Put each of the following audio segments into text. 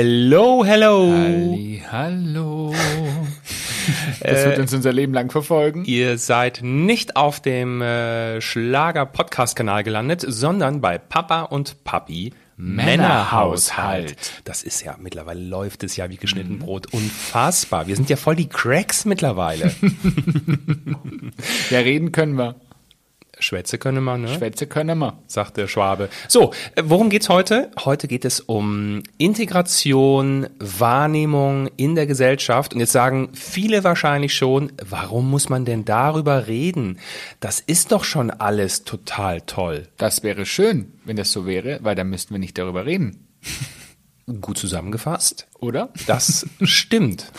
Hello, hello. Halli, hallo. Das wird uns unser Leben lang verfolgen. Ihr seid nicht auf dem äh, Schlager-Podcast-Kanal gelandet, sondern bei Papa und Papi Männerhaushalt. Das ist ja, mittlerweile läuft es ja wie geschnitten Brot. Unfassbar. Wir sind ja voll die Cracks mittlerweile. Ja, reden können wir. Schwätze können wir, ne? Schwätze können wir. sagt der Schwabe. So, äh, worum geht's heute? Heute geht es um Integration, Wahrnehmung in der Gesellschaft. Und jetzt sagen viele wahrscheinlich schon, warum muss man denn darüber reden? Das ist doch schon alles total toll. Das wäre schön, wenn das so wäre, weil dann müssten wir nicht darüber reden. Gut zusammengefasst. Oder? Das stimmt.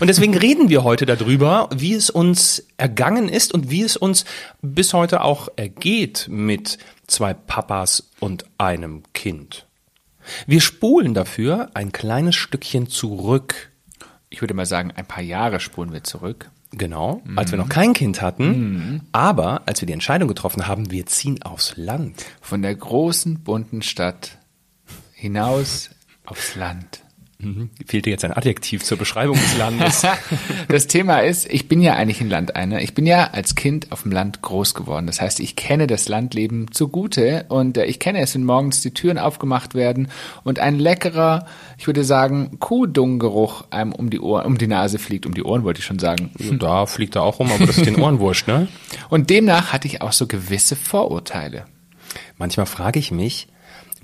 Und deswegen reden wir heute darüber, wie es uns ergangen ist und wie es uns bis heute auch ergeht mit zwei Papas und einem Kind. Wir spulen dafür ein kleines Stückchen zurück. Ich würde mal sagen, ein paar Jahre spulen wir zurück. Genau, als wir noch kein Kind hatten, aber als wir die Entscheidung getroffen haben, wir ziehen aufs Land. Von der großen, bunten Stadt hinaus aufs Land. Fehlte jetzt ein Adjektiv zur Beschreibung des Landes. Das Thema ist, ich bin ja eigentlich ein Landeiner. Ich bin ja als Kind auf dem Land groß geworden. Das heißt, ich kenne das Landleben zugute und äh, ich kenne es, wenn morgens die Türen aufgemacht werden und ein leckerer, ich würde sagen, Kuhdunggeruch einem um die Ohren, um die Nase fliegt. Um die Ohren wollte ich schon sagen. da fliegt er auch rum, aber das ist den Ohren wurscht, ne? Und demnach hatte ich auch so gewisse Vorurteile. Manchmal frage ich mich,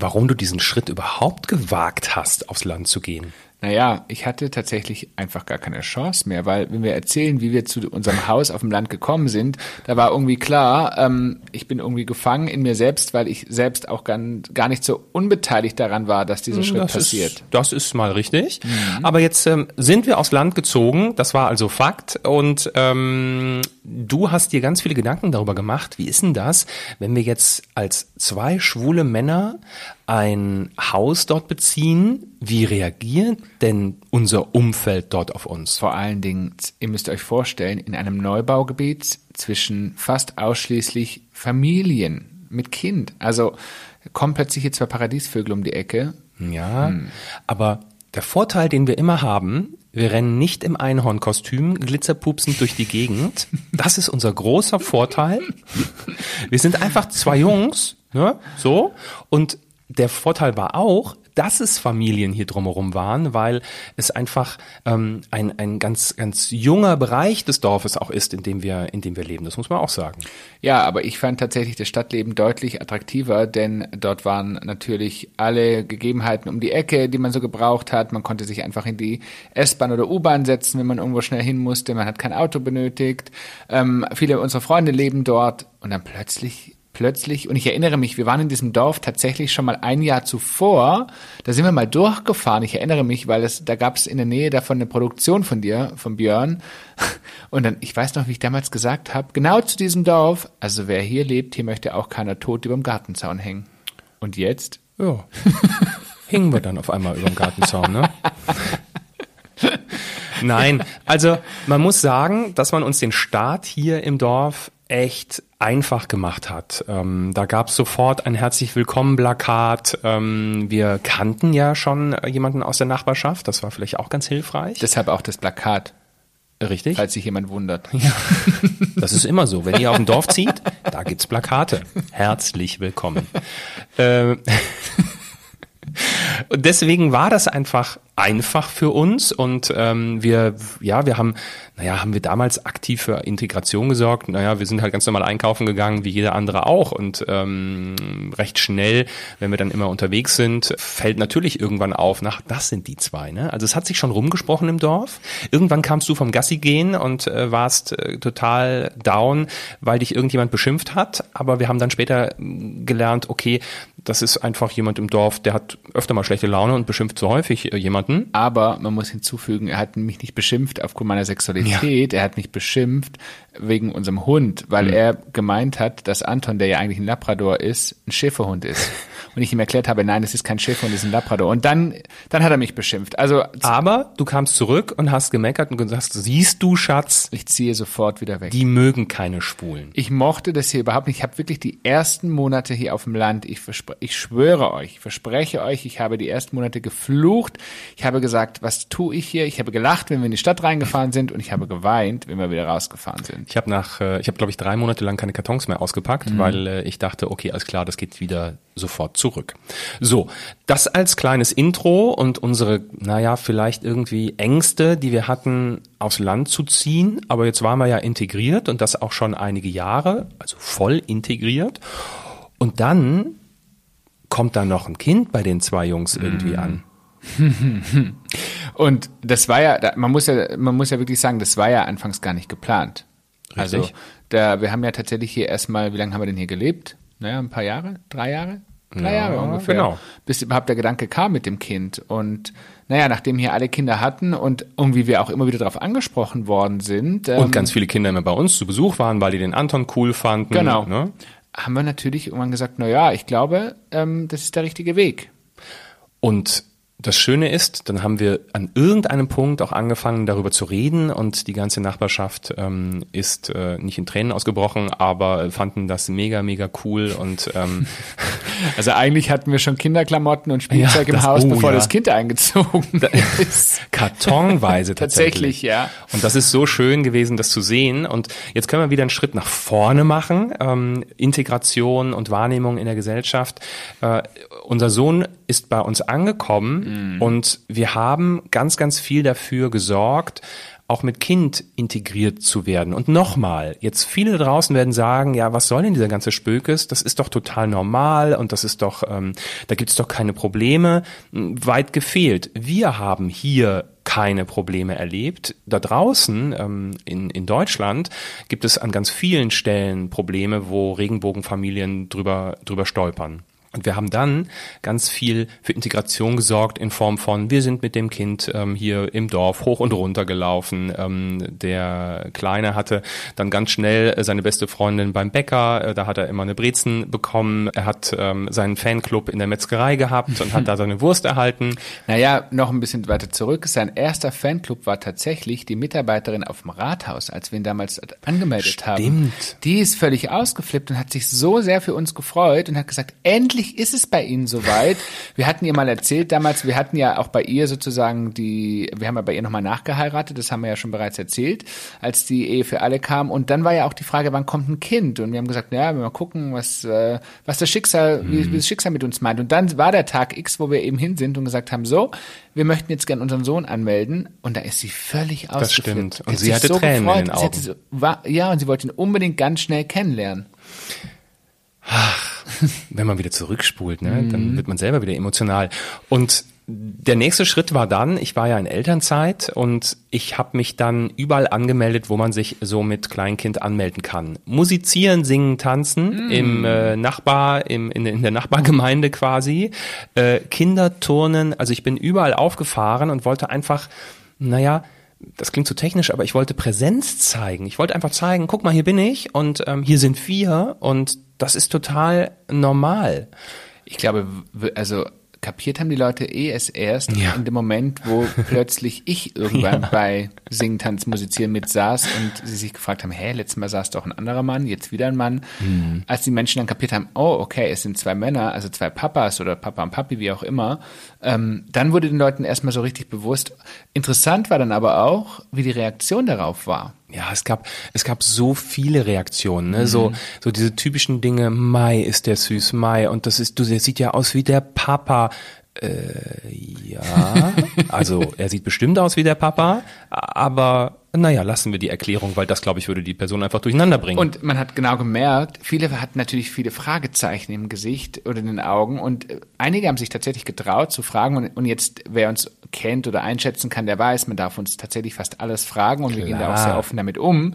warum du diesen Schritt überhaupt gewagt hast, aufs Land zu gehen. Naja, ich hatte tatsächlich einfach gar keine Chance mehr, weil wenn wir erzählen, wie wir zu unserem Haus auf dem Land gekommen sind, da war irgendwie klar, ähm, ich bin irgendwie gefangen in mir selbst, weil ich selbst auch gar, gar nicht so unbeteiligt daran war, dass dieser Schritt Hm, das passiert. Ist, das ist mal richtig. Aber jetzt ähm, sind wir aufs Land gezogen, das war also Fakt. Und ähm, du hast dir ganz viele Gedanken darüber gemacht, wie ist denn das, wenn wir jetzt als zwei schwule Männer ein Haus dort beziehen, wie reagiert denn unser Umfeld dort auf uns? Vor allen Dingen, ihr müsst euch vorstellen, in einem Neubaugebiet zwischen fast ausschließlich Familien mit Kind. Also kommen plötzlich hier zwei Paradiesvögel um die Ecke. Ja, aber der Vorteil, den wir immer haben, wir rennen nicht im Einhornkostüm glitzerpupsend durch die Gegend. Das ist unser großer Vorteil. Wir sind einfach zwei Jungs, ne, so. Und der Vorteil war auch, dass es Familien hier drumherum waren, weil es einfach ähm, ein, ein ganz, ganz junger Bereich des Dorfes auch ist, in dem wir, in dem wir leben. Das muss man auch sagen. Ja, aber ich fand tatsächlich das Stadtleben deutlich attraktiver, denn dort waren natürlich alle Gegebenheiten um die Ecke, die man so gebraucht hat. Man konnte sich einfach in die S-Bahn oder U-Bahn setzen, wenn man irgendwo schnell hin musste. Man hat kein Auto benötigt. Ähm, viele unserer Freunde leben dort und dann plötzlich plötzlich, und ich erinnere mich, wir waren in diesem Dorf tatsächlich schon mal ein Jahr zuvor, da sind wir mal durchgefahren, ich erinnere mich, weil es, da gab es in der Nähe davon eine Produktion von dir, von Björn, und dann, ich weiß noch, wie ich damals gesagt habe, genau zu diesem Dorf, also wer hier lebt, hier möchte auch keiner tot über dem Gartenzaun hängen. Und jetzt? Ja. Hingen wir dann auf einmal über dem Gartenzaun, ne? Nein, also man muss sagen, dass man uns den Start hier im Dorf echt einfach gemacht hat. Ähm, da gab es sofort ein herzlich willkommen Plakat. Ähm, wir kannten ja schon äh, jemanden aus der Nachbarschaft. Das war vielleicht auch ganz hilfreich. Deshalb auch das Plakat, Richtig? falls sich jemand wundert. Das ist immer so. Wenn ihr auf ein Dorf zieht, da gibt's Plakate. Herzlich willkommen. Ähm, Und deswegen war das einfach einfach für uns und ähm, wir, ja, wir haben, naja, haben wir damals aktiv für Integration gesorgt. Naja, wir sind halt ganz normal einkaufen gegangen, wie jeder andere auch und ähm, recht schnell, wenn wir dann immer unterwegs sind, fällt natürlich irgendwann auf, nach, das sind die zwei. Ne? Also es hat sich schon rumgesprochen im Dorf. Irgendwann kamst du vom Gassi gehen und äh, warst äh, total down, weil dich irgendjemand beschimpft hat. Aber wir haben dann später mh, gelernt, okay, das ist einfach jemand im Dorf, der hat öfter mal schlechte Laune und beschimpft so häufig äh, jemanden. Aber man muss hinzufügen, er hat mich nicht beschimpft aufgrund meiner Sexualität, er hat mich beschimpft wegen unserem Hund, weil Mhm. er gemeint hat, dass Anton, der ja eigentlich ein Labrador ist, ein Schäferhund ist. Und und ich ihm erklärt habe, nein, es ist kein Schäferhund, es ist ein Labrador. Und dann, dann hat er mich beschimpft. Also Aber du kamst zurück und hast gemeckert und gesagt, siehst du, Schatz, ich ziehe sofort wieder weg. die mögen keine Schwulen. Ich mochte das hier überhaupt nicht. Ich habe wirklich die ersten Monate hier auf dem Land, ich, ich schwöre euch, ich verspreche euch, ich habe die ersten Monate geflucht. Ich habe gesagt, was tue ich hier? Ich habe gelacht, wenn wir in die Stadt reingefahren sind und ich habe geweint, wenn wir wieder rausgefahren sind. Ich habe nach, äh, ich habe glaube ich drei Monate lang keine Kartons mehr ausgepackt, weil äh, ich dachte, okay, alles klar, das geht wieder sofort zurück. So, das als kleines Intro und unsere, naja, vielleicht irgendwie Ängste, die wir hatten, aufs Land zu ziehen. Aber jetzt waren wir ja integriert und das auch schon einige Jahre, also voll integriert. Und dann kommt da noch ein Kind bei den zwei Jungs irgendwie an. Und das war ja, man muss ja, man muss ja wirklich sagen, das war ja anfangs gar nicht geplant. Also, Richtig. da, wir haben ja tatsächlich hier erstmal, wie lange haben wir denn hier gelebt? Naja, ein paar Jahre? Drei Jahre? Drei Ja, Jahre ungefähr. genau. Bis überhaupt der Gedanke kam mit dem Kind. Und naja, nachdem hier alle Kinder hatten und irgendwie wir auch immer wieder darauf angesprochen worden sind, ähm, Und ganz viele Kinder immer bei uns zu Besuch waren, weil die den Anton cool fanden. Genau. Ne? haben wir natürlich irgendwann gesagt, na ja, ich glaube, ähm, das ist der richtige Weg. Und das Schöne ist, dann haben wir an irgendeinem Punkt auch angefangen, darüber zu reden und die ganze Nachbarschaft ähm, ist äh, nicht in Tränen ausgebrochen, aber fanden das mega, mega cool und ähm, Also eigentlich hatten wir schon Kinderklamotten und Spielzeug Ja, im das- Haus, oh, bevor ja. das Kind eingezogen ist. kartonweise tatsächlich. Tatsächlich, ja. Und das ist so schön gewesen, das zu sehen. Und jetzt können wir wieder einen Schritt nach vorne machen. Ähm, Integration und Wahrnehmung in der Gesellschaft. Äh, unser Sohn ist bei uns angekommen und wir haben ganz, ganz viel dafür gesorgt, auch mit Kind integriert zu werden. Und nochmal, jetzt viele da draußen werden sagen, ja, was soll denn dieser ganze Spökes? Das ist doch total normal und das ist doch, ähm, da gibt's doch keine Probleme. Weit gefehlt. Wir haben hier keine Probleme erlebt. Da draußen ähm, in, in Deutschland gibt es an ganz vielen Stellen Probleme, wo Regenbogenfamilien drüber, drüber stolpern. Und wir haben dann ganz viel für Integration gesorgt in Form von, wir sind mit dem Kind ähm, hier im Dorf hoch und runter gelaufen. Ähm, der Kleine hatte dann ganz schnell äh, seine beste Freundin beim Bäcker, äh, da hat er immer eine Brezen bekommen. Er hat ähm, seinen Fanclub in der Metzgerei gehabt und hat da seine Wurst erhalten. Naja, noch ein bisschen weiter zurück. Sein erster Fanclub war tatsächlich die Mitarbeiterin auf dem Rathaus, als wir ihn damals angemeldet haben. Stimmt. Die ist völlig ausgeflippt und hat sich so sehr für uns gefreut und hat gesagt, endlich ist es bei Ihnen soweit. Wir hatten ihr mal erzählt damals, wir hatten ja auch bei ihr sozusagen die, wir haben ja bei ihr nochmal nachgeheiratet, das haben wir ja schon bereits erzählt, als die Ehe für alle kam. Und dann war ja auch die Frage, wann kommt ein Kind? Und wir haben gesagt, naja, wir mal gucken, was, äh, was das Schicksal, wie, wie das Schicksal mit uns meint. Und dann war der Tag X, wo wir eben hin sind und gesagt haben, so, wir möchten jetzt gern unseren Sohn anmelden. Und da ist sie völlig ausgeflippt. stimmt. Und sie sich hatte Tränen in den Sie Augen. so, war, ja, und sie wollte ihn unbedingt ganz schnell kennenlernen. Wenn man wieder zurückspult, ne, dann wird man selber wieder emotional. Und der nächste Schritt war dann, ich war ja in Elternzeit und ich habe mich dann überall angemeldet, wo man sich so mit Kleinkind anmelden kann. Musizieren, singen, tanzen im äh, Nachbar, im, in, in der Nachbargemeinde quasi. Äh, Kinderturnen, also ich bin überall aufgefahren und wollte einfach, naja, das klingt zu technisch, aber ich wollte Präsenz zeigen. Ich wollte einfach zeigen, guck mal, hier bin ich und ähm, hier sind wir und das ist total normal. Ich glaube, also kapiert haben die Leute eh erst erst Ja. in dem Moment, wo plötzlich ich irgendwann Ja. bei Singen, Tanz, Musizieren mit saß und sie sich gefragt haben, hä, letztes Mal saß doch ein anderer Mann, jetzt wieder ein Mann. Mhm. Als die Menschen dann kapiert haben, oh, okay, es sind zwei Männer, also zwei Papas oder Papa und Papi, wie auch immer, ähm, dann wurde den Leuten erstmal so richtig bewusst. Interessant war dann aber auch, wie die Reaktion darauf war. Ja, es gab, es gab so viele Reaktionen, ne? so, so diese typischen Dinge, Mai ist der süß, Mai, und das ist, du, der sieht ja aus wie der Papa. Äh, ja, also er sieht bestimmt aus wie der Papa, aber naja, lassen wir die Erklärung, weil das, glaube ich, würde die Person einfach durcheinander bringen. Und man hat genau gemerkt, viele hatten natürlich viele Fragezeichen im Gesicht oder in den Augen und äh, einige haben sich tatsächlich getraut zu fragen und, und jetzt, wer uns kennt oder einschätzen kann, der weiß, man darf uns tatsächlich fast alles fragen und wir gehen da auch Klar. sehr offen damit um.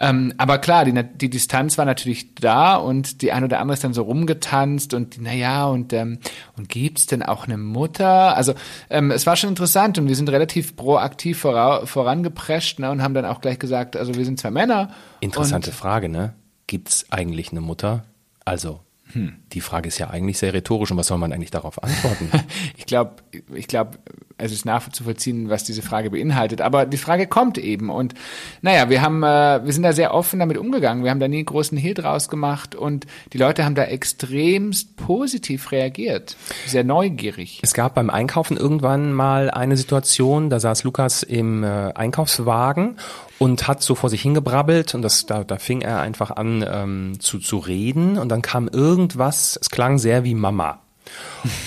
Ähm, aber klar, die, die Distanz war natürlich da und die ein oder andere ist dann so rumgetanzt und naja, und, ähm, und gibt's denn auch eine Mutter? Also ähm, es war schon interessant und wir sind relativ proaktiv vora, vorangeprescht ne, und haben dann auch gleich gesagt, also wir sind zwei Männer. Interessante Frage, ne? Gibt's eigentlich eine Mutter? Also, Hm. Die Frage ist ja eigentlich sehr rhetorisch und was soll man eigentlich darauf antworten? ich glaube, ich glaube, es ist nachzuvollziehen, was diese Frage beinhaltet. Aber die Frage kommt eben und naja, wir haben, äh, wir sind da sehr offen damit umgegangen. Wir haben da nie einen großen Hehl draus gemacht und die Leute haben da extremst positiv reagiert, sehr neugierig. Es gab beim Einkaufen irgendwann mal eine Situation, da saß Lukas im äh, Einkaufswagen und hat so vor sich hingebrabbelt und das da, da fing er einfach an ähm, zu zu reden und dann kam irgendwas, es klang sehr wie Mama.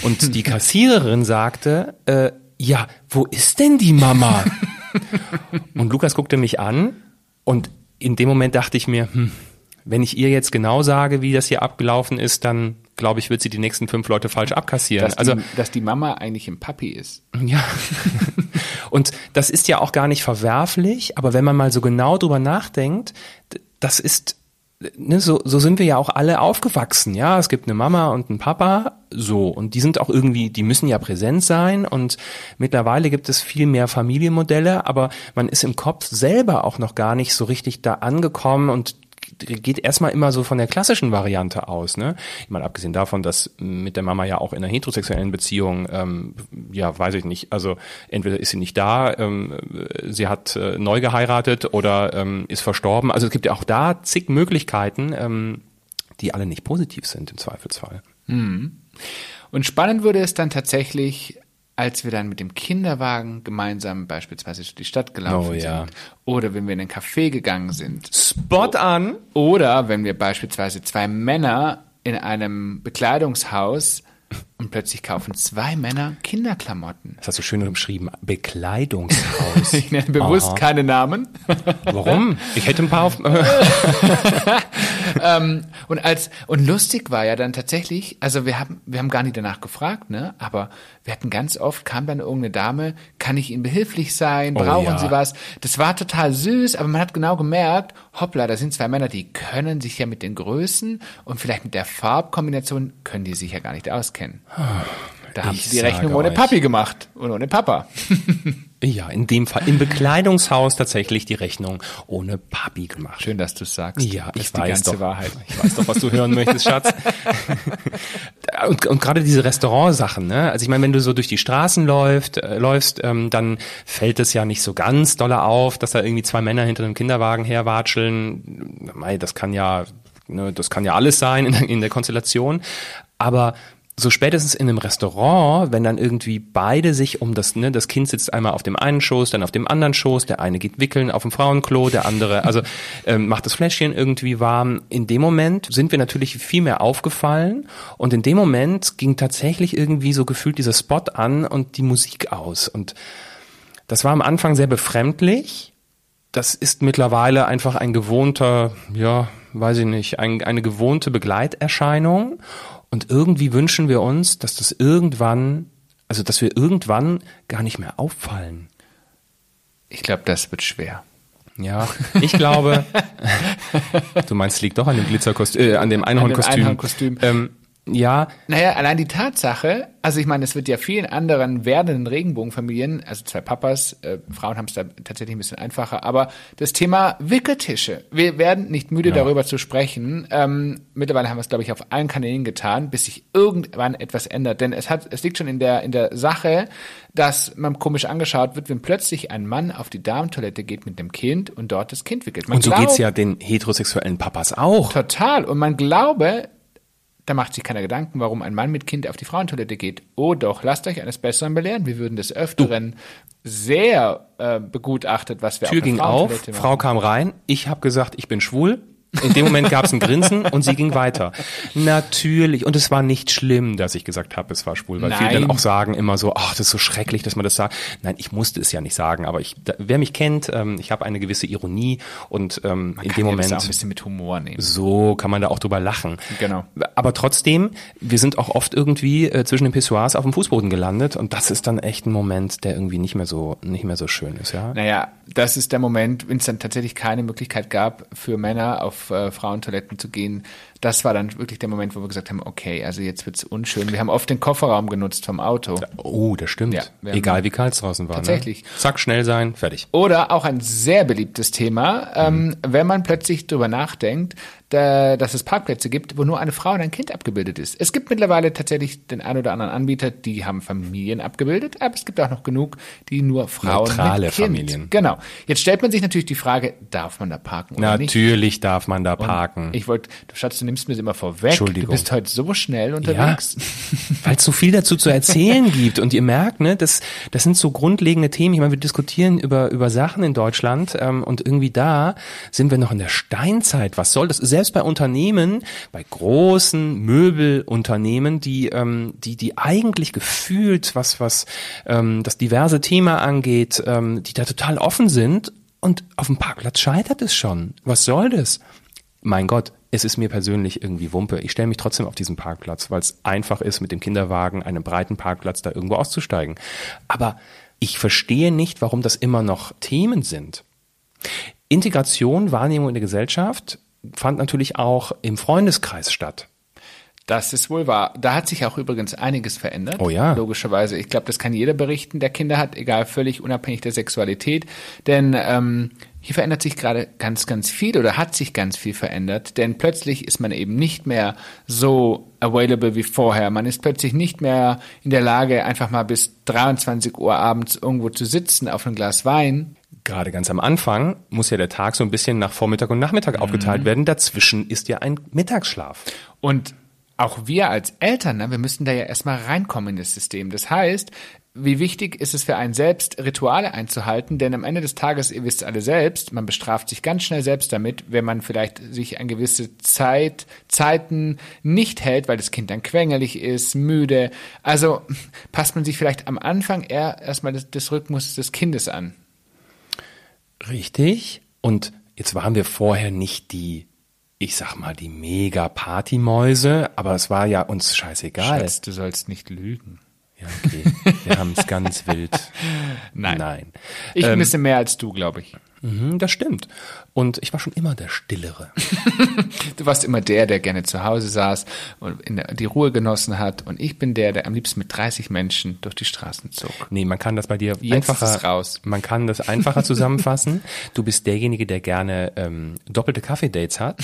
Und die Kassiererin sagte, äh, ja, wo ist denn die Mama? und Lukas guckte mich an und in dem Moment dachte ich mir, hm, wenn ich ihr jetzt genau sage, wie das hier abgelaufen ist, dann glaube ich, wird sie die nächsten fünf Leute falsch abkassieren. Dass also, die, dass die Mama eigentlich ein Papi ist. Ja. Und das ist ja auch gar nicht verwerflich, aber wenn man mal so genau drüber nachdenkt, das ist ne, so, so sind wir ja auch alle aufgewachsen, ja. Es gibt eine Mama und einen Papa, so. Und die sind auch irgendwie, die müssen ja präsent sein. Und mittlerweile gibt es viel mehr Familienmodelle, aber man ist im Kopf selber auch noch gar nicht so richtig da angekommen und geht erstmal immer so von der klassischen Variante aus. Ne? Ich meine, abgesehen davon, dass mit der Mama ja auch in einer heterosexuellen Beziehung, ähm, ja, weiß ich nicht, also entweder ist sie nicht da, ähm, sie hat äh, neu geheiratet oder ähm, ist verstorben. Also es gibt ja auch da zig Möglichkeiten, ähm, die alle nicht positiv sind im Zweifelsfall. Mhm. Und spannend wurde es dann tatsächlich, als wir dann mit dem Kinderwagen gemeinsam beispielsweise durch die Stadt gelaufen oh, ja. sind oder wenn wir in ein Café gegangen sind. Spot an. Oder wenn wir beispielsweise zwei Männer in einem Bekleidungshaus und plötzlich kaufen zwei Männer Kinderklamotten. Das hast du schön umschrieben. Bekleidungshaus. ich nenne bewusst Aha. keine Namen. Warum? Ich hätte ein paar auf. ähm, und als und lustig war ja dann tatsächlich, also wir haben wir haben gar nicht danach gefragt, ne? Aber wir hatten ganz oft kam dann irgendeine Dame, kann ich Ihnen behilflich sein? Oh Brauchen oh, ja. Sie was? Das war total süß, aber man hat genau gemerkt, hoppla, da sind zwei Männer, die können sich ja mit den Größen und vielleicht mit der Farbkombination können die sich ja gar nicht auskennen. Da haben sie die Rechnung ohne Papi gemacht und ohne Papa. Ja, in dem Fall im Bekleidungshaus tatsächlich die Rechnung ohne Papi gemacht. Schön, dass du sagst. Ja, ich weiß doch. Wahrheit. Ich weiß doch, was du hören möchtest, Schatz. und, und gerade diese Restaurantsachen, ne? Also ich meine, wenn du so durch die Straßen läuft, äh, läufst, ähm, dann fällt es ja nicht so ganz dolle auf, dass da irgendwie zwei Männer hinter einem Kinderwagen herwatscheln. Mei, das kann ja, ne, das kann ja alles sein in, in der Konstellation. Aber so spätestens in einem Restaurant, wenn dann irgendwie beide sich um das, ne, das Kind sitzt einmal auf dem einen Schoß, dann auf dem anderen Schoß, der eine geht wickeln auf dem Frauenklo, der andere, also ähm, macht das Fläschchen irgendwie warm. In dem Moment sind wir natürlich viel mehr aufgefallen und in dem Moment ging tatsächlich irgendwie so gefühlt dieser Spot an und die Musik aus und das war am Anfang sehr befremdlich. Das ist mittlerweile einfach ein gewohnter, ja, weiß ich nicht, ein, eine gewohnte Begleiterscheinung. Und irgendwie wünschen wir uns, dass das irgendwann, also dass wir irgendwann gar nicht mehr auffallen. Ich glaube, das wird schwer. Ja, ich glaube, du meinst, liegt doch an dem Glitzerkostüm, äh, an dem Einhornkostüm. Einhornkostüm. Ähm, ja. Naja, allein die Tatsache, also ich meine, es wird ja vielen anderen werdenden Regenbogenfamilien, also zwei Papas, äh, Frauen haben es da tatsächlich ein bisschen einfacher, aber das Thema Wickeltische. Wir werden nicht müde, ja. darüber zu sprechen. Ähm, mittlerweile haben wir es, glaube ich, auf allen Kanälen getan, bis sich irgendwann etwas ändert. Denn es hat, es liegt schon in der, in der Sache, dass man komisch angeschaut wird, wenn plötzlich ein Mann auf die Damentoilette geht mit dem Kind und dort das Kind wickelt. Man und so glaubt, geht's ja den heterosexuellen Papas auch. Total. Und man glaube, da macht sich keiner Gedanken, warum ein Mann mit Kind auf die Frauentoilette geht. Oh doch, lasst euch eines Besseren belehren. Wir würden des Öfteren sehr äh, begutachtet, was wir Tür auf ging auf, machen. Frau kam rein, ich habe gesagt, ich bin schwul, in dem Moment gab es ein Grinsen und sie ging weiter. Natürlich. Und es war nicht schlimm, dass ich gesagt habe, es war schwul, weil Nein. viele dann auch sagen immer so, ach, das ist so schrecklich, dass man das sagt. Nein, ich musste es ja nicht sagen, aber ich, da, wer mich kennt, ähm, ich habe eine gewisse Ironie und ähm, in dem Moment. auch ein bisschen mit Humor nehmen. So kann man da auch drüber lachen. Genau. Aber trotzdem, wir sind auch oft irgendwie äh, zwischen den Pissoirs auf dem Fußboden gelandet und das ist dann echt ein Moment, der irgendwie nicht mehr so nicht mehr so schön ist, ja. Naja, das ist der Moment, wenn es dann tatsächlich keine Möglichkeit gab für Männer auf auf äh, Frauentoiletten zu gehen, das war dann wirklich der Moment, wo wir gesagt haben, okay, also jetzt wird's unschön. Wir haben oft den Kofferraum genutzt vom Auto. Oh, das stimmt. Ja, Egal wie kalt es draußen war. Ne? Tatsächlich. Ne? Zack, schnell sein, fertig. Oder auch ein sehr beliebtes Thema, ähm, mhm. wenn man plötzlich drüber nachdenkt, da, dass es Parkplätze gibt, wo nur eine Frau und ein Kind abgebildet ist. Es gibt mittlerweile tatsächlich den ein oder anderen Anbieter, die haben Familien abgebildet, aber es gibt auch noch genug, die nur Frauen Neutrale mit Kind. Familien. Genau. Jetzt stellt man sich natürlich die Frage, darf man da parken oder nicht? Natürlich darf man da parken. Ich wollte, du Schatz, du nimmst mir das immer vorweg. Entschuldigung. Du bist heute so schnell unterwegs. Weil es so viel dazu zu erzählen gibt. Und ihr merkt, ne, das, das sind so grundlegende Themen. Ich meine, wir diskutieren über, über Sachen in Deutschland ähm, und irgendwie da sind wir noch in der Steinzeit. Was soll das? Selbst bei Unternehmen, bei großen Möbelunternehmen, die, ähm, die, die eigentlich gefühlt, was, was ähm, das diverse Thema angeht, ähm, die da total offen sind und auf dem Parkplatz scheitert es schon. Was soll das? Mein Gott, es ist mir persönlich irgendwie Wumpe. Ich stelle mich trotzdem auf diesen Parkplatz, weil es einfach ist, mit dem Kinderwagen, einem breiten Parkplatz, da irgendwo auszusteigen. Aber ich verstehe nicht, warum das immer noch Themen sind. Integration, Wahrnehmung in der Gesellschaft fand natürlich auch im Freundeskreis statt. Das ist wohl wahr. Da hat sich auch übrigens einiges verändert. Oh ja. Logischerweise. Ich glaube, das kann jeder berichten, der Kinder hat, egal, völlig unabhängig der Sexualität. Denn ähm, hier verändert sich gerade ganz, ganz viel oder hat sich ganz viel verändert. Denn plötzlich ist man eben nicht mehr so available wie vorher. Man ist plötzlich nicht mehr in der Lage, einfach mal bis 23 Uhr abends irgendwo zu sitzen auf ein Glas Wein. Gerade ganz am Anfang muss ja der Tag so ein bisschen nach Vormittag und Nachmittag aufgeteilt werden. Dazwischen ist ja ein Mittagsschlaf. Und auch wir als Eltern, ne, wir müssen da ja erstmal reinkommen in das System. Das heißt, wie wichtig ist es für einen selbst, Rituale einzuhalten, denn am Ende des Tages, ihr wisst alle selbst, man bestraft sich ganz schnell selbst damit, wenn man vielleicht sich an gewisse Zeit, Zeiten nicht hält, weil das Kind dann quengelig ist, müde. Also passt man sich vielleicht am Anfang eher erstmal des, des Rhythmus des Kindes an. Richtig. Und jetzt waren wir vorher nicht die, ich sag mal, die mega Partymäuse, aber es war ja uns scheißegal. Schatz, du sollst nicht lügen. Ja, okay. Wir haben es ganz wild. Nein. Nein. Ich Ähm, ein bisschen mehr als du, glaube ich. Mhm, das stimmt. Und ich war schon immer der Stillere. Du warst immer der, der gerne zu Hause saß und in der, die Ruhe genossen hat. Und ich bin der, der am liebsten mit 30 Menschen durch die Straßen zog. Nee, man kann das bei dir Jetzt einfacher raus. Man kann das einfacher zusammenfassen. Du bist derjenige, der gerne ähm, doppelte Kaffee-Dates hat,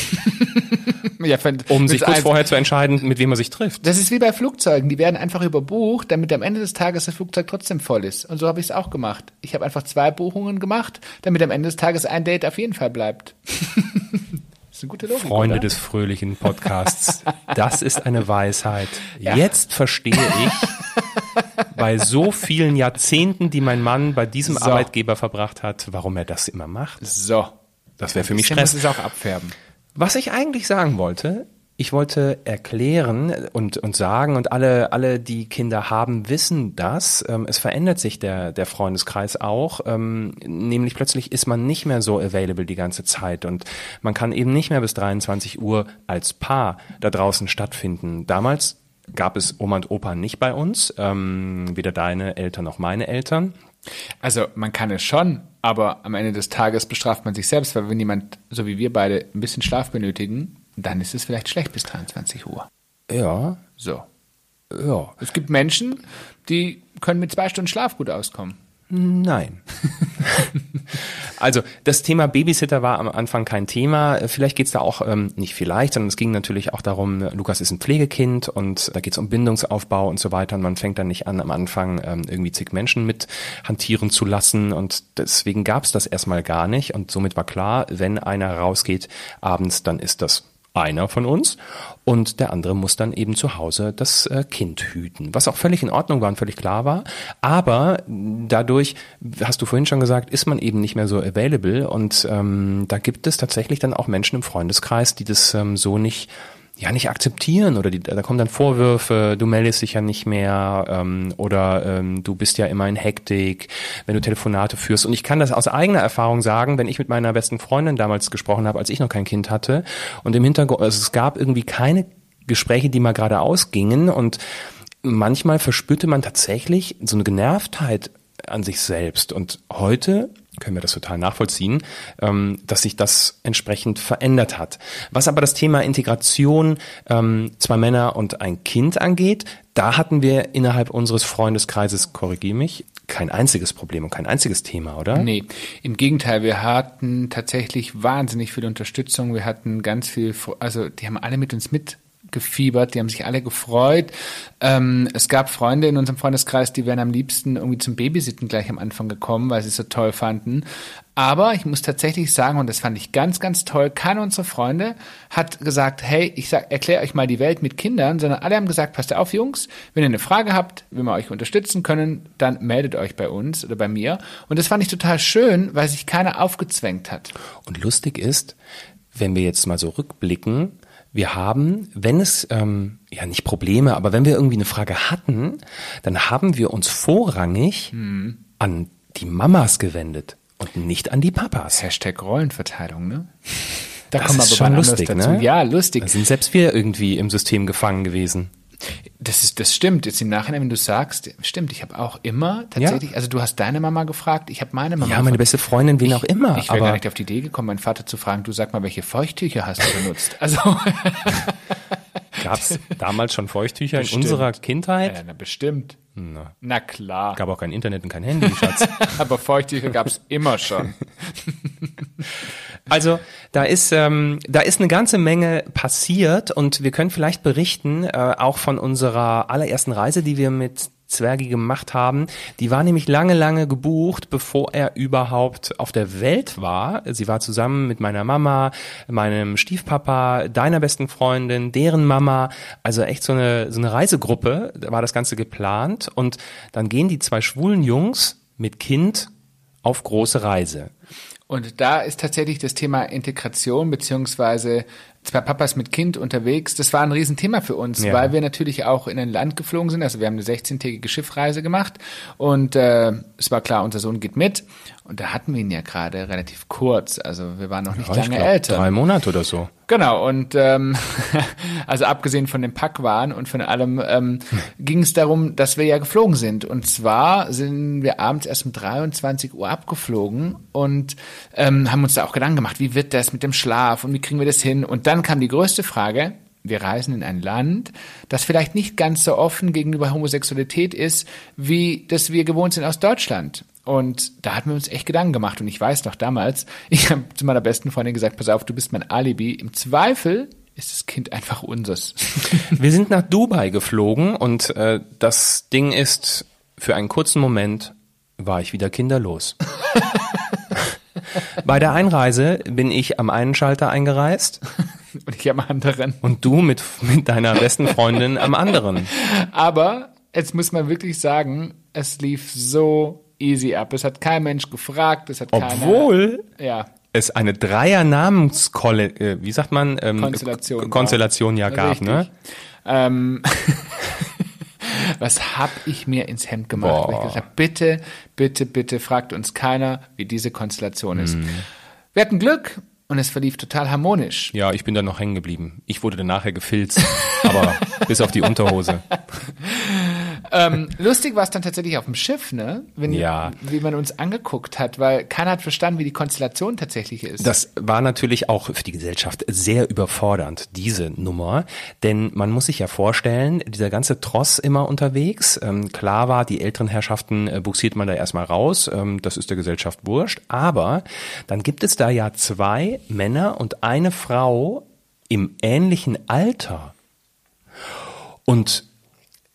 Ja, wenn- um sich kurz vorher zu entscheiden, mit wem man sich trifft. Das ist wie bei Flugzeugen. Die werden einfach überbucht, damit am Ende des Tages das Flugzeug trotzdem voll ist. Und so habe ich es auch gemacht. Ich habe einfach zwei Buchungen gemacht, damit am Ende des Tages ein Date auf jeden Fall bleibt. das ist eine gute Logik, Freunde oder? des fröhlichen Podcasts. Das ist eine Weisheit. Jetzt verstehe ich bei so vielen Jahrzehnten, die mein Mann bei diesem So. Arbeitgeber verbracht hat, warum er das immer macht. So. Das wäre für mich Stress. es auch abfärben. Was ich eigentlich sagen wollte, ich wollte erklären und, und sagen, und alle, alle, die Kinder haben, wissen das. Ähm, es verändert sich der, der Freundeskreis auch. Ähm, nämlich plötzlich ist man nicht mehr so available die ganze Zeit und man kann eben nicht mehr bis 23 Uhr als Paar da draußen stattfinden. Damals gab es Oma und Opa nicht bei uns, ähm, weder deine Eltern noch meine Eltern. Also man kann es schon, aber am Ende des Tages bestraft man sich selbst, weil wenn jemand, so wie wir beide, ein bisschen Schlaf benötigen, dann ist es vielleicht schlecht bis 23 Uhr. Ja, So. ja, Es gibt Menschen, die können mit zwei Stunden Schlaf gut auskommen. Nein. also das Thema Babysitter war am Anfang kein Thema. Vielleicht geht's da auch ähm, nicht vielleicht, sondern es ging natürlich auch darum, Lukas ist ein Pflegekind und da geht's um Bindungsaufbau und so weiter. Und man fängt dann nicht an, am Anfang ähm, irgendwie zig Menschen mit hantieren zu lassen. Und deswegen gab's das erstmal gar nicht. Und somit war klar, wenn einer rausgeht abends, dann ist das einer von uns und der andere muss dann eben zu Hause das äh, Kind hüten, was auch völlig in Ordnung war und völlig klar war. Aber dadurch, hast du vorhin schon gesagt, ist man eben nicht mehr so available und ähm, da gibt es tatsächlich dann auch Menschen im Freundeskreis, die das ähm, so nicht ja nicht akzeptieren oder die, da kommen dann Vorwürfe, du meldest dich ja nicht mehr ähm, oder ähm, du bist ja immer in Hektik, wenn du Telefonate führst. Und ich kann das aus eigener Erfahrung sagen, wenn ich mit meiner besten Freundin damals gesprochen habe, als ich noch kein Kind hatte und im Hintergrund, also es gab irgendwie keine Gespräche, die mal gerade ausgingen und manchmal verspürte man tatsächlich so eine Genervtheit an sich selbst. Und heute können wir das total nachvollziehen, ähm, dass sich das entsprechend verändert hat. Was aber das Thema Integration ähm, zwei Männer und ein Kind angeht, da hatten wir innerhalb unseres Freundeskreises, korrigiere mich, kein einziges Problem und kein einziges Thema, oder? Nee, im Gegenteil, wir hatten tatsächlich wahnsinnig viel Unterstützung. Wir hatten ganz viel, also die haben alle mit uns mit gefiebert, die haben sich alle gefreut. Ähm, es gab Freunde in unserem Freundeskreis, die wären am liebsten irgendwie zum Babysitten gleich am Anfang gekommen, weil sie es so toll fanden. Aber ich muss tatsächlich sagen, und das fand ich ganz, ganz toll, keiner unserer Freunde hat gesagt, hey, ich erkläre euch mal die Welt mit Kindern, sondern alle haben gesagt, passt auf, Jungs, wenn ihr eine Frage habt, wie wir euch unterstützen können, dann meldet euch bei uns oder bei mir. Und das fand ich total schön, weil sich keiner aufgezwängt hat. Und lustig ist, wenn wir jetzt mal so rückblicken, wir haben, wenn es, ähm, ja nicht Probleme, aber wenn wir irgendwie eine Frage hatten, dann haben wir uns vorrangig hm. an die Mamas gewendet und nicht an die Papas. Hashtag Rollenverteilung, ne? Da das kommen ist aber schon lustig, dazu. ne? Ja, lustig. Da sind selbst wir irgendwie im System gefangen gewesen. Das ist, das stimmt. Jetzt im Nachhinein, wenn du sagst, stimmt. Ich habe auch immer tatsächlich, ja. also du hast deine Mama gefragt, ich habe meine Mama. Ja, meine beste Freundin, wen ich, auch immer. Ich wäre gar nicht auf die Idee gekommen, meinen Vater zu fragen. Du sag mal, welche Feuchttücher hast du benutzt? Also gab es damals schon Feuchttücher bestimmt. in unserer Kindheit? Ja, na, bestimmt. Na. na klar. Gab auch kein Internet und kein Handy, Schatz. Aber Feuchttücher gab es immer schon. Also da ist ähm, da ist eine ganze Menge passiert und wir können vielleicht berichten äh, auch von unserer allerersten Reise, die wir mit Zwergi gemacht haben. Die war nämlich lange, lange gebucht, bevor er überhaupt auf der Welt war. Sie war zusammen mit meiner Mama, meinem Stiefpapa, deiner besten Freundin, deren Mama. Also echt so eine, so eine Reisegruppe, da war das Ganze geplant. Und dann gehen die zwei schwulen Jungs mit Kind auf große Reise. Und da ist tatsächlich das Thema Integration beziehungsweise zwei Papas mit Kind unterwegs. Das war ein Riesenthema für uns, ja. weil wir natürlich auch in ein Land geflogen sind. Also wir haben eine 16-tägige Schiffreise gemacht und äh, es war klar, unser Sohn geht mit. Und da hatten wir ihn ja gerade relativ kurz. Also wir waren noch nicht ja, lange glaub, älter. Drei Monate oder so. Genau, und ähm, also abgesehen von dem Packwahn und von allem ähm, ging es darum, dass wir ja geflogen sind. Und zwar sind wir abends erst um 23 Uhr abgeflogen und ähm, haben uns da auch Gedanken gemacht, wie wird das mit dem Schlaf und wie kriegen wir das hin? Und dann kam die größte Frage, wir reisen in ein Land, das vielleicht nicht ganz so offen gegenüber Homosexualität ist, wie das wir gewohnt sind aus Deutschland. Und da hatten wir uns echt Gedanken gemacht. Und ich weiß noch damals, ich habe zu meiner besten Freundin gesagt, pass auf, du bist mein Alibi. Im Zweifel ist das Kind einfach unseres. Wir sind nach Dubai geflogen und äh, das Ding ist, für einen kurzen Moment war ich wieder kinderlos. Bei der Einreise bin ich am einen Schalter eingereist. Und ich am anderen. Und du mit, mit deiner besten Freundin am anderen. Aber jetzt muss man wirklich sagen, es lief so easy ab. Es hat kein Mensch gefragt, es hat Obwohl keiner, ja. es eine Dreier-Namenskolle, äh, wie sagt man? Ähm, Konstellation. Konstellation ja gab, Richtig. ne? Ähm, was hab ich mir ins Hemd gemacht? Ich gesagt, bitte, bitte, bitte fragt uns keiner, wie diese Konstellation ist. Mhm. Wir hatten Glück und es verlief total harmonisch. Ja, ich bin da noch hängen geblieben. Ich wurde dann nachher gefilzt, aber bis auf die Unterhose. Ähm, lustig war es dann tatsächlich auf dem Schiff, ne? Wenn, ja. Wie man uns angeguckt hat, weil keiner hat verstanden, wie die Konstellation tatsächlich ist. Das war natürlich auch für die Gesellschaft sehr überfordernd, diese Nummer. Denn man muss sich ja vorstellen, dieser ganze Tross immer unterwegs. Ähm, klar war, die älteren Herrschaften äh, buxiert man da erstmal raus. Ähm, das ist der Gesellschaft wurscht. Aber dann gibt es da ja zwei Männer und eine Frau im ähnlichen Alter. Und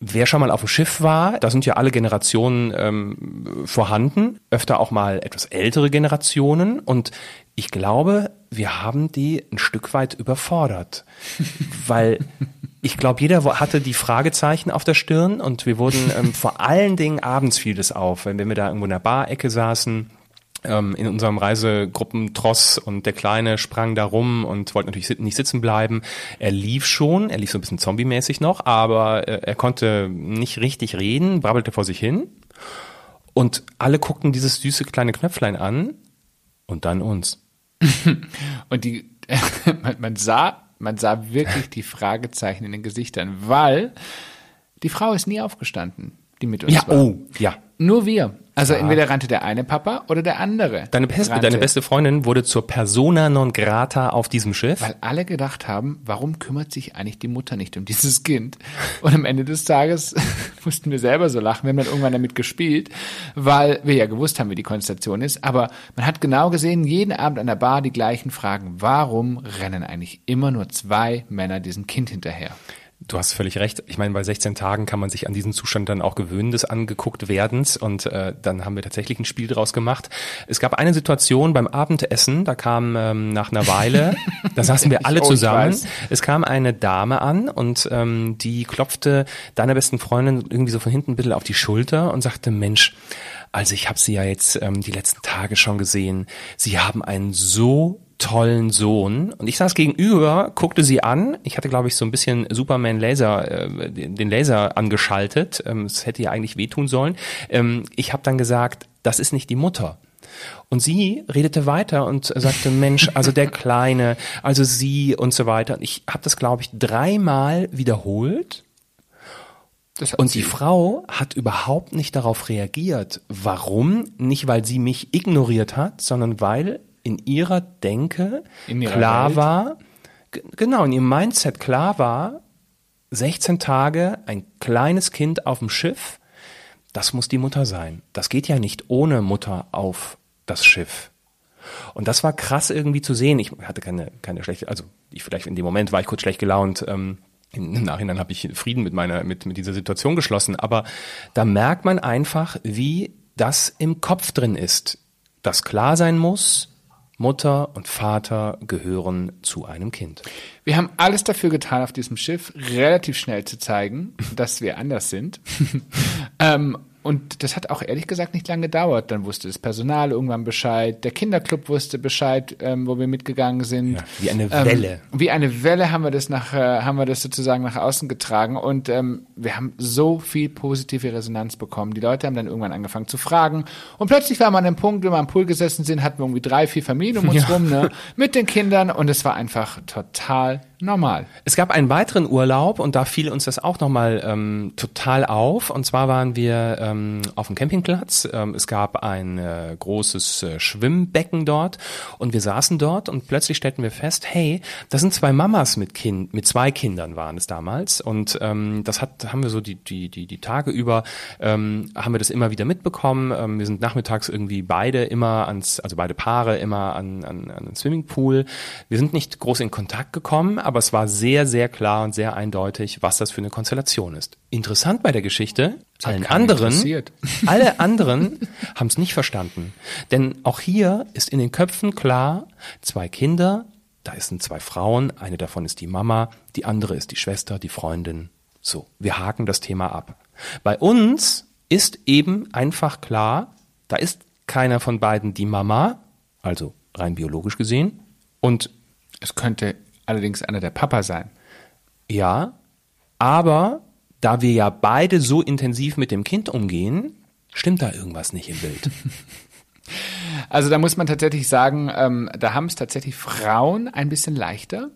Wer schon mal auf dem Schiff war, da sind ja alle Generationen ähm, vorhanden, öfter auch mal etwas ältere Generationen. Und ich glaube, wir haben die ein Stück weit überfordert, weil ich glaube, jeder hatte die Fragezeichen auf der Stirn und wir wurden ähm, vor allen Dingen abends fiel das auf, wenn wir da irgendwo in der Barecke saßen in unserem Reisegruppentross und der Kleine sprang da rum und wollte natürlich nicht sitzen bleiben. Er lief schon, er lief so ein bisschen zombie-mäßig noch, aber äh, er konnte nicht richtig reden, brabbelte vor sich hin. Und alle guckten dieses süße kleine Knöpflein an und dann uns. und die, man sah, man sah wirklich die Fragezeichen in den Gesichtern, weil die Frau ist nie aufgestanden, die mit uns ja, war. Oh, ja. Nur wir. Also entweder rannte der eine Papa oder der andere. Deine, beste, rannte. deine beste Freundin wurde zur Persona non grata auf diesem Schiff. Weil alle gedacht haben, warum kümmert sich eigentlich die Mutter nicht um dieses Kind? Und am Ende des Tages mussten wir selber so lachen. Wir haben dann irgendwann damit gespielt, weil wir ja gewusst haben, wie die Konstellation ist. Aber man hat genau gesehen, jeden Abend an der Bar die gleichen Fragen. Warum rennen eigentlich immer nur zwei Männer diesem Kind hinterher? Du hast völlig recht. Ich meine, bei 16 Tagen kann man sich an diesen Zustand dann auch gewöhnen des angeguckt werdens und äh, dann haben wir tatsächlich ein Spiel draus gemacht. Es gab eine Situation beim Abendessen, da kam ähm, nach einer Weile, da saßen wir alle Oh, zusammen. Es kam eine Dame an und ähm, die klopfte deiner besten Freundin irgendwie so von hinten ein bisschen auf die Schulter und sagte, Mensch, also ich habe sie ja jetzt ähm, die letzten Tage schon gesehen. Sie haben einen so tollen Sohn. Und ich saß gegenüber, guckte sie an. Ich hatte, glaube ich, so ein bisschen Superman Laser, äh, den Laser angeschaltet. Ähm, Es hätte ja eigentlich wehtun sollen. Ähm, ich habe dann gesagt, das ist nicht die Mutter. Und sie redete weiter und sagte, Mensch, also der Kleine, also sie und so weiter. Und ich habe das, glaube ich, dreimal wiederholt. Das Und die Frau hat überhaupt nicht darauf reagiert. Warum? Nicht, weil sie mich ignoriert hat, sondern weil in ihrer Denke In ihrer klar Welt. war, genau, in ihrem Mindset klar war, 16 Tage, ein kleines Kind auf dem Schiff, das muss die Mutter sein. Das geht ja nicht ohne Mutter auf das Schiff. Und das war krass irgendwie zu sehen. Ich hatte keine, keine schlechte, also ich vielleicht in dem Moment war ich kurz schlecht gelaunt. Ähm, im Nachhinein habe ich Frieden mit meiner, mit, mit dieser Situation geschlossen. Aber da merkt man einfach, wie das im Kopf drin ist. Dass klar sein muss, Mutter und Vater gehören zu einem Kind. Wir haben alles dafür getan, auf diesem Schiff relativ schnell zu zeigen, dass wir anders sind. ähm, und das hat auch ehrlich gesagt nicht lange gedauert. Dann wusste das Personal irgendwann Bescheid, der Kinderclub wusste Bescheid, ähm, wo wir mitgegangen sind. Ja, wie eine Welle. Ähm, wie eine Welle haben wir das nach, äh, haben wir das sozusagen nach außen getragen und ähm, wir haben so viel positive Resonanz bekommen. Die Leute haben dann irgendwann angefangen zu fragen und plötzlich war man an dem Punkt, wenn wir am Pool gesessen sind, hatten wir irgendwie drei, vier Familien um uns rum, ne, mit den Kindern und es war einfach total normal. Es gab einen weiteren Urlaub und da fiel uns das auch nochmal ähm, total auf. Und zwar waren wir ähm, auf dem Campingplatz. Ähm, es gab ein äh, großes äh, Schwimmbecken dort und wir saßen dort und plötzlich stellten wir fest, hey, das sind zwei Mamas mit Kind, mit zwei Kindern waren es damals. Und ähm, das hat, haben wir so die, die, die, die Tage über, ähm, haben wir das immer wieder mitbekommen. Ähm, wir sind nachmittags irgendwie beide immer ans, also beide Paare immer an, an, an den Swimmingpool. Wir sind nicht groß in Kontakt gekommen, aber es war sehr, sehr klar und sehr eindeutig, was das für eine Konstellation ist. Interessant bei der Geschichte, allen anderen, alle anderen haben es nicht verstanden. Denn auch hier ist in den Köpfen klar, zwei Kinder, da sind zwei Frauen, eine davon ist die Mama, die andere ist die Schwester, die Freundin. So, wir haken das Thema ab. Bei uns ist eben einfach klar, da ist keiner von beiden die Mama, also rein biologisch gesehen, und Es könnte allerdings einer der Papa sein. ja, aber da wir ja beide so intensiv mit dem Kind umgehen, stimmt da irgendwas nicht im Bild. Also da muss man tatsächlich sagen, ähm, da haben es tatsächlich Frauen ein bisschen leichter.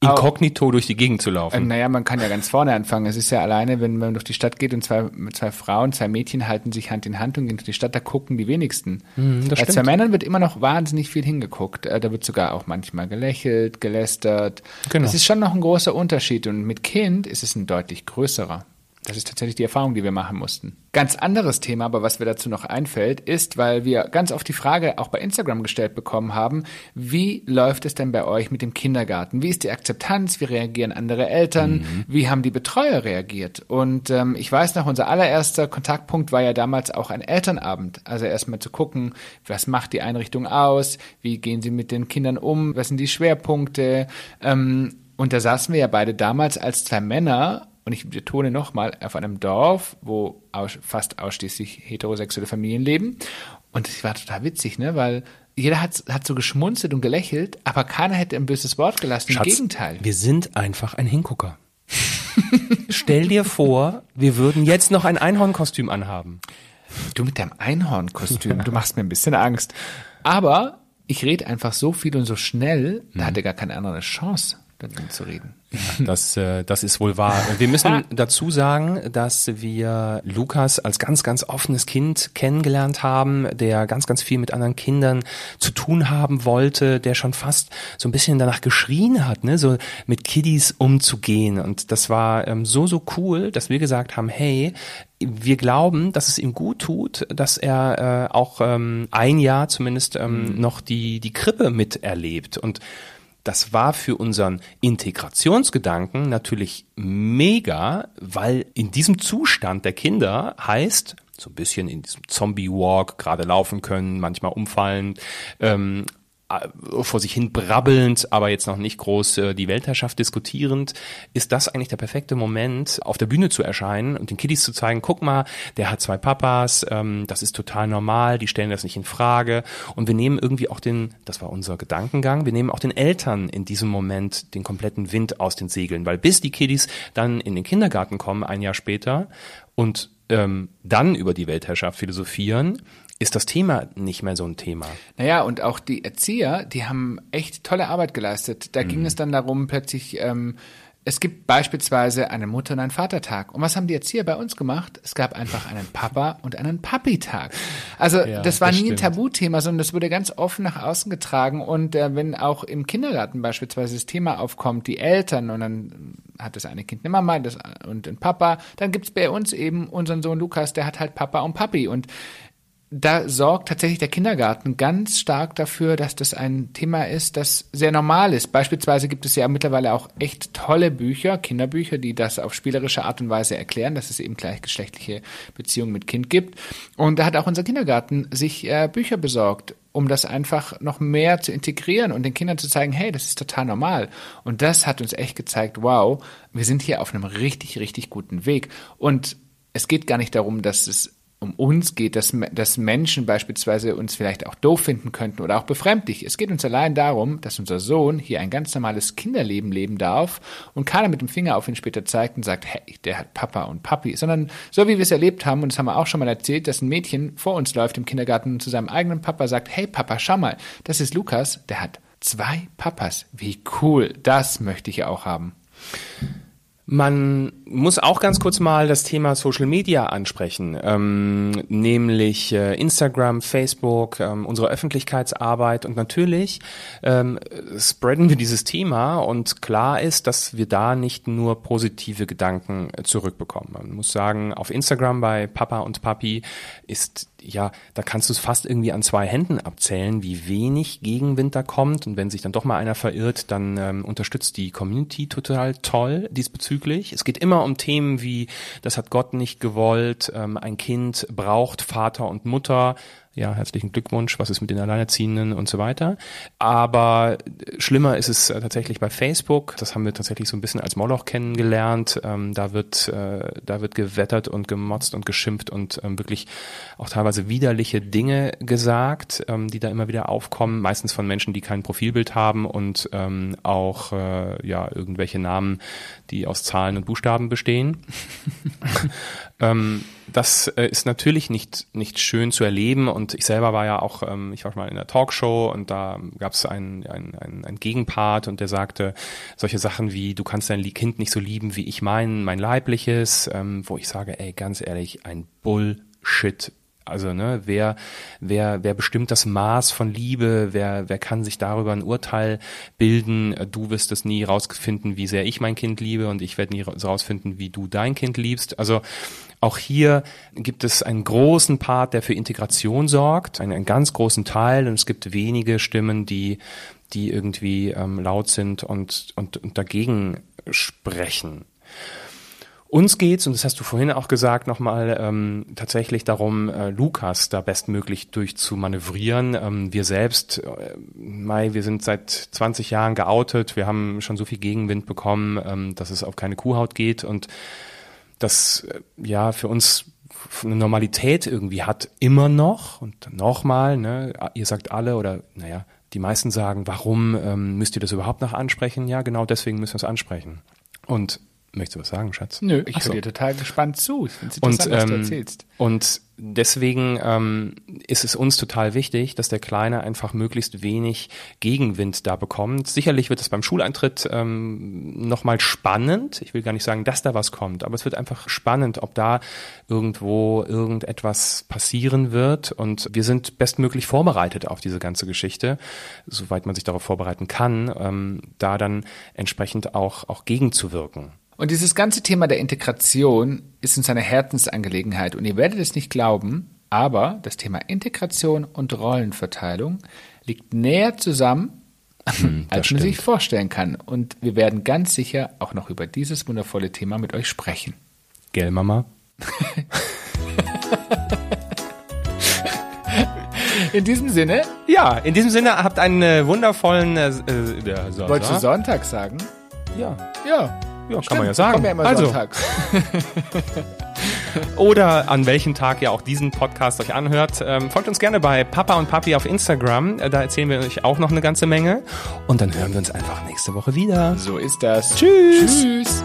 Inkognito durch die Gegend zu Ähm, laufen. naja, man kann ja ganz vorne anfangen. Es ist ja alleine, wenn man durch die Stadt geht und zwei, zwei Frauen, zwei Mädchen halten sich Hand in Hand und gehen durch die Stadt, da gucken die wenigsten. das Bei zwei Männern wird immer noch wahnsinnig viel hingeguckt. Äh, Da wird sogar auch manchmal gelächelt, gelästert. Genau. Das ist schon noch ein großer Unterschied und mit Kind ist es ein deutlich größerer. Das ist tatsächlich die Erfahrung, die wir machen mussten. Ganz anderes Thema, aber was mir dazu noch einfällt, ist, weil wir ganz oft die Frage auch bei Instagram gestellt bekommen haben, wie läuft es denn bei euch mit dem Kindergarten? Wie ist die Akzeptanz? Wie reagieren andere Eltern? Wie haben die Betreuer reagiert? Und ähm, ich weiß noch, unser allererster Kontaktpunkt war ja damals auch ein Elternabend. Also erstmal zu gucken, was macht die Einrichtung aus? Wie gehen sie mit den Kindern um? Was sind die Schwerpunkte? Ähm, und da saßen wir ja beide damals als zwei Männer und ich betone nochmal, auf einem Dorf, wo aus, fast ausschließlich heterosexuelle Familien leben. Und es war total witzig, ne? Weil jeder hat, hat so geschmunzelt und gelächelt, aber keiner hätte ein böses Wort gelassen. Im Schatz, Gegenteil. Wir sind einfach ein Hingucker. Stell dir vor, wir würden jetzt noch ein Einhornkostüm anhaben. Du mit deinem Einhornkostüm, du machst mir ein bisschen Angst. Aber ich rede einfach so viel und so schnell, da hat er gar keine andere Chance. dann zu reden. Das, äh, das ist wohl wahr. Wir müssen dazu sagen, dass wir Lukas als ganz, ganz offenes Kind kennengelernt haben, der ganz, ganz viel mit anderen Kindern zu tun haben wollte, der schon fast so ein bisschen danach geschrien hat, ne, so mit Kiddies umzugehen. Und das war ähm, so, so cool, dass wir gesagt haben, hey, wir glauben, dass es ihm gut tut, dass er äh, auch ähm, ein Jahr zumindest ähm, mhm. noch die, die Krippe miterlebt. Und das war für unseren Integrationsgedanken natürlich mega, weil in diesem Zustand der Kinder heißt, so ein bisschen in diesem Zombie-Walk gerade laufen können, manchmal umfallen, ähm, äh, vor sich hin brabbelnd, aber jetzt noch nicht groß äh, die Weltherrschaft diskutierend, ist das eigentlich der perfekte Moment, auf der Bühne zu erscheinen und den Kiddies zu zeigen, guck mal, der hat zwei Papas, ähm, das ist total normal, die stellen das nicht in Frage. Und wir nehmen irgendwie auch den, das war unser Gedankengang, wir nehmen auch den Eltern in diesem Moment den kompletten Wind aus den Segeln, weil bis die Kiddies dann in den Kindergarten kommen, ein Jahr später und ähm, dann über die Weltherrschaft philosophieren, ist das Thema nicht mehr so ein Thema. Naja, und auch die Erzieher, die haben echt tolle Arbeit geleistet. Da mhm. ging es dann darum, plötzlich, ähm, es gibt beispielsweise eine Mutter- und einen Vatertag. Und was haben die Erzieher bei uns gemacht? Es gab einfach einen Papa- und einen Papi-Tag. Also ja, das war das nie stimmt. ein Tabuthema, sondern das wurde ganz offen nach außen getragen. Und äh, wenn auch im Kindergarten beispielsweise das Thema aufkommt, die Eltern, und dann hat das eine Kind eine Mama das, und ein Papa, dann gibt's bei uns eben unseren Sohn Lukas, der hat halt Papa und Papi. Und da sorgt tatsächlich der Kindergarten ganz stark dafür, dass das ein Thema ist, das sehr normal ist. Beispielsweise gibt es ja mittlerweile auch echt tolle Bücher, Kinderbücher, die das auf spielerische Art und Weise erklären, dass es eben gleichgeschlechtliche Beziehungen mit Kind gibt. Und da hat auch unser Kindergarten sich äh, Bücher besorgt, um das einfach noch mehr zu integrieren und den Kindern zu zeigen, hey, das ist total normal. Und das hat uns echt gezeigt, wow, wir sind hier auf einem richtig, richtig guten Weg. Und es geht gar nicht darum, dass es um uns geht, dass, dass Menschen beispielsweise uns vielleicht auch doof finden könnten oder auch befremdlich. Es geht uns allein darum, dass unser Sohn hier ein ganz normales Kinderleben leben darf und keiner mit dem Finger auf ihn später zeigt und sagt, hey, der hat Papa und Papi, sondern so wie wir es erlebt haben, und das haben wir auch schon mal erzählt, dass ein Mädchen vor uns läuft im Kindergarten und zu seinem eigenen Papa sagt, hey Papa, schau mal, das ist Lukas, der hat zwei Papas. Wie cool, das möchte ich auch haben. Man muss auch ganz kurz mal das Thema Social Media ansprechen, ähm, nämlich äh, Instagram, Facebook, ähm, unsere Öffentlichkeitsarbeit. Und natürlich ähm, spreaden wir dieses Thema. Und klar ist, dass wir da nicht nur positive Gedanken zurückbekommen. Man muss sagen, auf Instagram bei Papa und Papi ist ja, da kannst du es fast irgendwie an zwei Händen abzählen, wie wenig Gegenwind da kommt. Und wenn sich dann doch mal einer verirrt, dann ähm, unterstützt die Community total toll diesbezüglich. Es geht immer um Themen wie, das hat Gott nicht gewollt, ähm, ein Kind braucht Vater und Mutter, ja, herzlichen Glückwunsch, was ist mit den Alleinerziehenden und so weiter. Aber schlimmer ist es äh, tatsächlich bei Facebook. Das haben wir tatsächlich so ein bisschen als Moloch kennengelernt. Ähm, da wird, äh, da wird gewettert und gemotzt und geschimpft und ähm, wirklich auch teilweise widerliche Dinge gesagt, ähm, die da immer wieder aufkommen. Meistens von Menschen, die kein Profilbild haben und ähm, auch äh, ja irgendwelche Namen, die aus Zahlen und Buchstaben bestehen. ähm, das äh, ist natürlich nicht, nicht schön zu erleben und ich selber war ja auch, ähm, ich war mal in der Talkshow und da gab es einen, einen, einen Gegenpart und der sagte solche Sachen wie, du kannst dein Kind nicht so lieben wie ich mein, mein leibliches, ähm, wo ich sage, ey, ganz ehrlich, ein Bullshit also ne, wer, wer, wer bestimmt das Maß von Liebe? Wer, wer kann sich darüber ein Urteil bilden? Du wirst es nie rausfinden, wie sehr ich mein Kind liebe, und ich werde nie rausfinden, wie du dein Kind liebst. Also auch hier gibt es einen großen Part, der für Integration sorgt, einen, einen ganz großen Teil, und es gibt wenige Stimmen, die, die irgendwie ähm, laut sind und, und, und dagegen sprechen. Uns geht's, und das hast du vorhin auch gesagt, nochmal ähm, tatsächlich darum, äh, Lukas da bestmöglich durchzumanövrieren. Ähm, wir selbst, äh, Mai, wir sind seit 20 Jahren geoutet, wir haben schon so viel Gegenwind bekommen, ähm, dass es auf keine Kuhhaut geht und das äh, ja für uns eine Normalität irgendwie hat, immer noch und nochmal, ne, ihr sagt alle oder naja, die meisten sagen, warum ähm, müsst ihr das überhaupt noch ansprechen? Ja, genau deswegen müssen wir es ansprechen. Und Möchtest du was sagen, Schatz? Nö, ich so. höre dir total gespannt zu. Ich finde es Und, interessant, was du ähm, erzählst. und deswegen ähm, ist es uns total wichtig, dass der Kleine einfach möglichst wenig Gegenwind da bekommt. Sicherlich wird es beim Schuleintritt ähm, nochmal spannend. Ich will gar nicht sagen, dass da was kommt, aber es wird einfach spannend, ob da irgendwo irgendetwas passieren wird. Und wir sind bestmöglich vorbereitet auf diese ganze Geschichte, soweit man sich darauf vorbereiten kann, ähm, da dann entsprechend auch, auch gegenzuwirken. Und dieses ganze Thema der Integration ist uns eine Herzensangelegenheit. Und ihr werdet es nicht glauben, aber das Thema Integration und Rollenverteilung liegt näher zusammen, als man stimmt. sich vorstellen kann. Und wir werden ganz sicher auch noch über dieses wundervolle Thema mit euch sprechen. Gell, Mama? In diesem Sinne, Ja, in diesem Sinne habt einen äh, wundervollen äh, äh, Sonntag. wolltest du Sonntag sagen? Ja, Ja. Ja Stimmt, kann man ja sagen. ja also, sonntags. oder an welchem Tag ihr auch diesen Podcast euch anhört. Ähm, folgt uns gerne bei Papa und Papi auf Instagram. Äh, da erzählen wir euch auch noch eine ganze Menge. Und dann hören wir uns einfach nächste Woche wieder. So ist das. Tschüss. Tschüss.